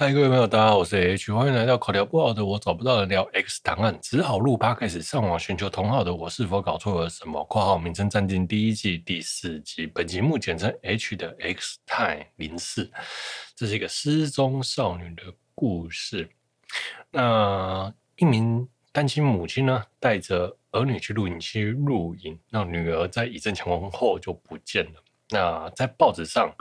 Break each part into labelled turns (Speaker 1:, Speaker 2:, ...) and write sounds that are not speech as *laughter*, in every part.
Speaker 1: 嗨，各位朋友，大家好，我是 H，欢迎来到口条不好的我找不到人聊 X 档案，只好录 p o d c 上网寻求同好的我是否搞错了什么？括号名称暂定第一季第四集，本节目简称 H 的 X Time 零四，这是一个失踪少女的故事。那一名单亲母亲呢，带着儿女去露营区露营，那女儿在一阵强风后就不见了。那在报纸上。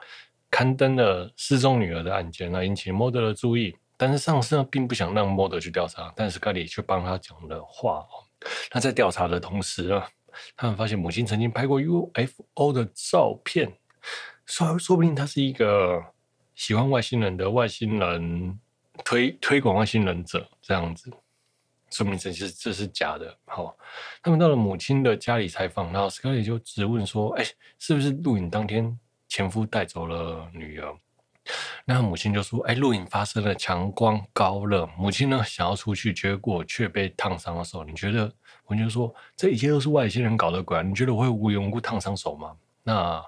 Speaker 1: 刊登了失踪女儿的案件，那引起 Mulder 的注意。但是上司呢，并不想让 Mulder 去调查，但是 Scully 却帮他讲了话哦。那在调查的同时呢，他们发现母亲曾经拍过 UFO 的照片，说说不定他是一个喜欢外星人的外星人推推广外星人者这样子，说明这是这是假的。好，他们到了母亲的家里采访，然后 Scully 就质问说：“哎，是不是录影当天？”前夫带走了女儿，那母亲就说：“哎，录影发生了强光高热，母亲呢想要出去，结果却被烫伤了手。你觉得？”我就说：“这一切都是外星人搞的鬼，你觉得我会无缘无故烫伤手吗？”那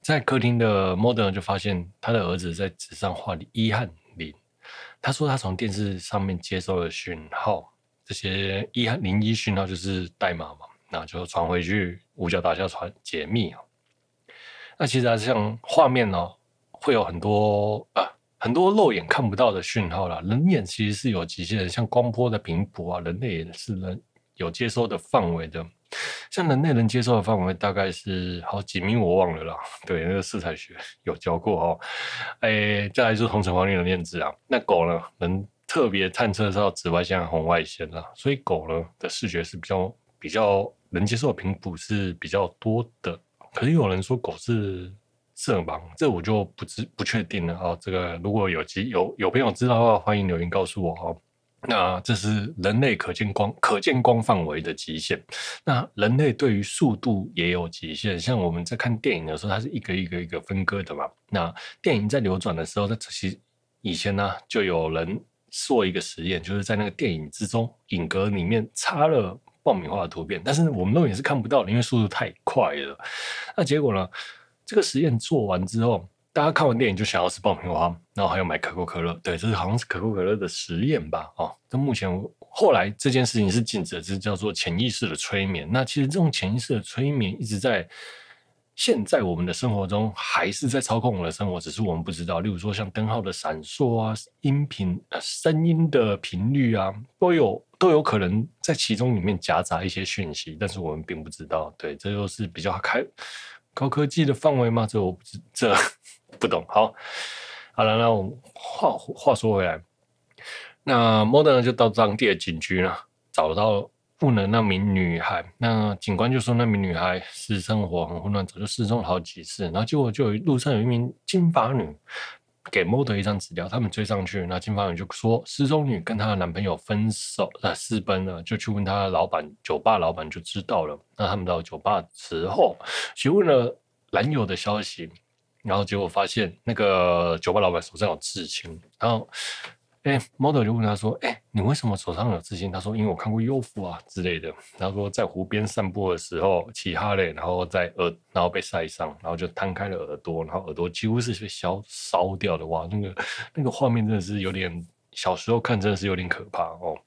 Speaker 1: 在客厅的 Mulder 就发现他的儿子在纸上画了一和零。他说他从电视上面接收了讯号，这些一和零一讯号就是代码嘛，那就传回去五角大厦传解密那其实还是像画面呢、哦，会有很多啊，很多肉眼看不到的讯号啦。人眼其实是有极限的，像光波的频谱啊，人类也是能有接收的范围的。像人类能接收的范围大概是好几米，我忘了啦。对，那个色彩学 *laughs* 有教过哦。哎，再来就是红橙黄绿的链子啊。那狗呢，能特别探测到紫外线、红外线啦。所以狗呢的视觉是比较比较能接受的频谱是比较多的。可是有人说狗是色盲，这我就不知不确定了啊。这个如果有机有有朋友知道的话，欢迎留言告诉我哦。那这是人类可见光可见光范围的极限。那人类对于速度也有极限，像我们在看电影的时候，它是一个一个一个分割的嘛。那电影在流转的时候，它其实以前呢就有人做一个实验，就是在那个电影之中影格里面插了。爆米花的图片，但是我们肉眼是看不到的，因为速度太快了。那结果呢？这个实验做完之后，大家看完电影就想要吃爆米花，然后还要买可口可乐。对，这是好像是可口可乐的实验吧？哦，那目前后来这件事情是禁止的，这叫做潜意识的催眠。那其实这种潜意识的催眠一直在。现在我们的生活中还是在操控我们的生活，只是我们不知道。例如说，像灯号的闪烁啊，音频、声音的频率啊，都有都有可能在其中里面夹杂一些讯息，但是我们并不知道。对，这又是比较开高科技的范围吗？这我不知这 *laughs* 不懂。好，好了，那我们话话说回来，那 Modern 就到当地的警局呢，找到。问了那名女孩，那警官就说那名女孩私生活很混乱，早就失踪了好几次。然后结果就有路上有一名金发女给摸得一张纸条，他们追上去，那金发女就说失踪女跟她的男朋友分手了，私奔了，就去问她的老板，酒吧老板就知道了。那他们到酒吧之后询问了男友的消息，然后结果发现那个酒吧老板手上有刺青，然后。哎，model 就问他说：“哎，你为什么手上有刺青？”他说：“因为我看过幼妇啊之类的。”他说在湖边散步的时候骑哈雷，然后在耳，然后被晒伤，然后就摊开了耳朵，然后耳朵几乎是被烧烧掉的。哇，那个那个画面真的是有点，小时候看真的是有点可怕哦。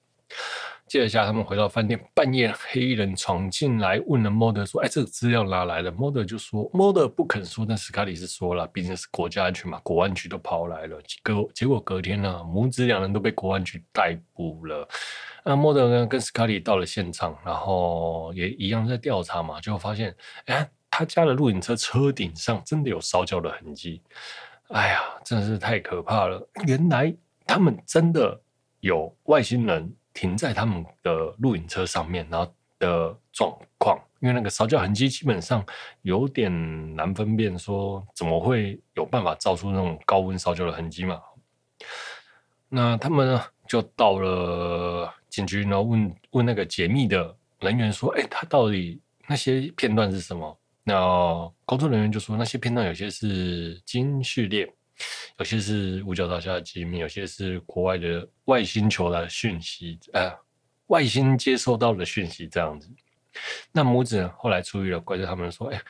Speaker 1: 接着下，他们回到饭店，半夜黑衣人闯进来，问了 Mulder 说：“哎，这个资料哪来的？”Mulder 就说：“Mulder 不肯说，但斯卡里是说了，毕竟是国家安全嘛，国安局都跑来了。结果结果隔天呢，母子两人都被国安局逮捕了。那 Mulder 呢，跟斯卡里到了现场，然后也一样在调查嘛，就发现，哎，他家的露营车车顶上真的有烧焦的痕迹。哎呀，真是太可怕了！原来他们真的有外星人。”停在他们的露营车上面，然后的状况，因为那个烧焦痕迹基本上有点难分辨，说怎么会有办法造出那种高温烧焦的痕迹嘛？那他们呢就到了警局，然后问问那个解密的人员说：“哎，他到底那些片段是什么？”那工作人员就说：“那些片段有些是基因序列。”有些是五角大厦的机密，有些是国外的外星球的讯息，呃，外星接收到的讯息这样子。那母子后来出狱了，怪罪他们说：“哎，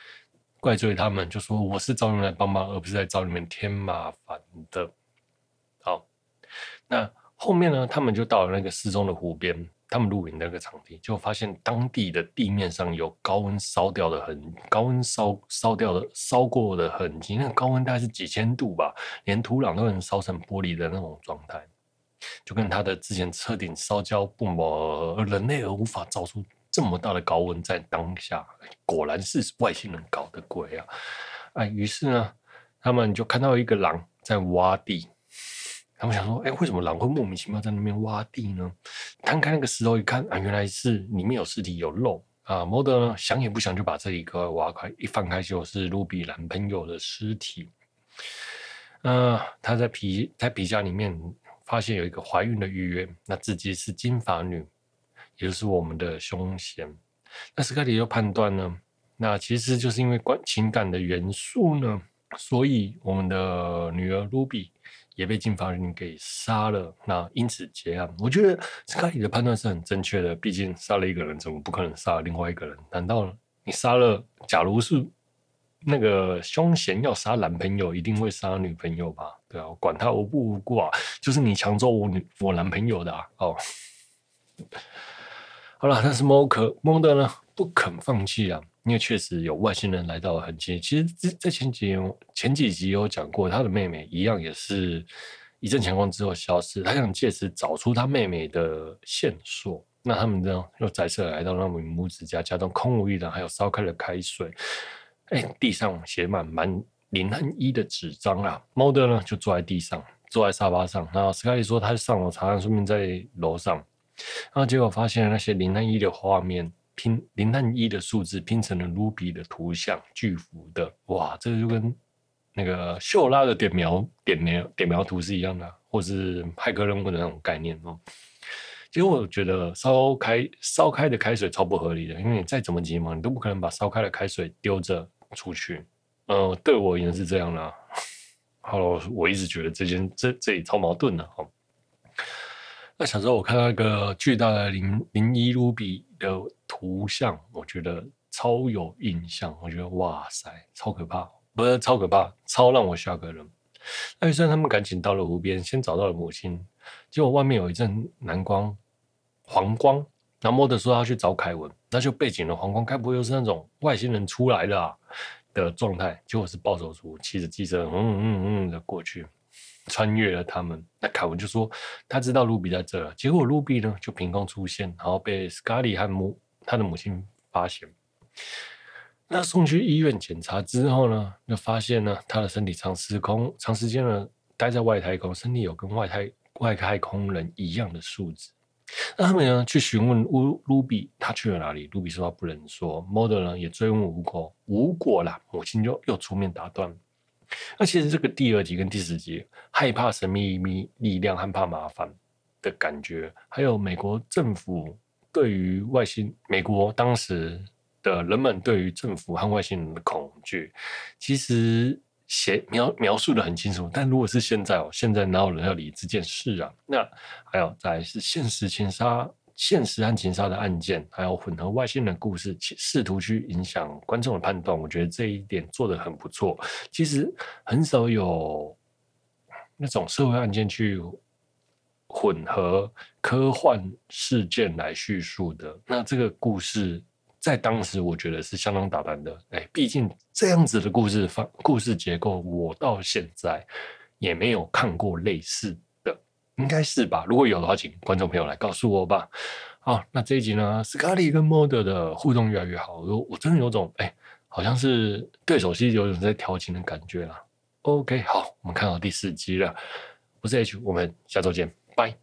Speaker 1: 怪罪他们，就说我是找你们来帮忙，而不是来找你们添麻烦的。”好，那后面呢，他们就到了那个失踪的湖边，他们露营那个场地，就发现当地的地面上有高温烧掉的痕，高温烧烧掉的烧过的痕迹，那高温大概是几千度吧，连土壤都能烧成玻璃的那种状态，就跟他的之前车顶烧焦不谋，而人类而无法造出这么大的高温，在当下果然是外星人搞的鬼啊！哎，于是呢，他们就看到一个狼在挖地。他们想说，哎，为什么狼会莫名其妙在那边挖地呢？摊开那个石头一看，啊，原来是里面有尸体有肉啊。摩德呢，想也不想就把这一个挖开，一翻开就是卢比男朋友的尸体。呃，他在皮在皮夹里面发现有一个怀孕的预约，那自己是金发女，也就是我们的凶嫌。那斯卡里又判断呢，那其实就是因为关情感的元素呢，所以我们的女儿卢比。也被金发人给杀了，那因此结案。我觉得斯卡里的判断是很正确的，毕竟杀了一个人，怎么不可能杀另外一个人？难道你杀了？假如是那个凶嫌要杀男朋友，一定会杀女朋友吧？对啊，管他无不无故啊，就是你抢走我女我男朋友的啊！哦，好了，但是莫可莫德呢不肯放弃啊。因为确实有外星人来到了痕迹，其实，在前几前几集有讲过，他的妹妹一样也是一阵强光之后消失，他想借此找出他妹妹的线索。那他们呢，又再次来到那名母子家，家中空无一人，还有烧开了开水，哎，地上写满满林汉一的纸张啊。猫德呢就坐在地上，坐在沙发上。然后斯卡利说他上楼查案，顺便在楼上，然后结果发现那些林汉一的画面。拼零和一的数字拼成了卢比的图像，巨幅的哇，这就跟那个秀拉的点描点描点描图是一样的，或是派克任务的那种概念哦。其实我觉得烧开烧开的开水超不合理的，因为你再怎么急忙，你都不可能把烧开的开水丢着出去。呃，对我而言是这样的。好了，我一直觉得这件这这里超矛盾的哦。那小时候我看到一个巨大的零零一卢比的图像，我觉得超有印象。我觉得哇塞，超可怕，不是超可怕，超让我吓个人。那于是他们赶紧到了湖边，先找到了母亲。结果外面有一阵蓝光、黄光，然后莫德说他去找凯文，那就背景的黄光，该不会又是那种外星人出来了、的状态？结果是暴走族骑着机车，嗯嗯嗯的过去。穿越了他们，那凯文就说他知道卢比在这儿，结果卢比呢就凭空出现，然后被斯卡利和母他的母亲发现。那送去医院检查之后呢，就发现呢他的身体长时空长时间呢待在外太空，身体有跟外太外太空人一样的素质。那他们呢去询问乌卢比他去了哪里，卢比说他不能说。model 呢也追问无果，无果啦，母亲就又出面打断。那其实这个第二集跟第四集，害怕神秘秘力量，害怕麻烦的感觉，还有美国政府对于外星，美国当时的人们对于政府和外星人的恐惧，其实写描描述的很清楚。但如果是现在哦，现在哪有人要理这件事啊？那还有在是现实情杀。现实案情杀的案件，还有混合外星人故事，试图去影响观众的判断，我觉得这一点做得很不错。其实很少有那种社会案件去混合科幻事件来叙述的。那这个故事在当时，我觉得是相当大胆的。哎，毕竟这样子的故事方故事结构，我到现在也没有看过类似的。应该是吧，如果有的话，请观众朋友来告诉我吧。好，那这一集呢，斯卡利跟莫德的互动越来越好，我我真的有种哎，好像是对手戏有种在调情的感觉啦。OK，好，我们看到第四集了。我是 H，我们下周见，Bye.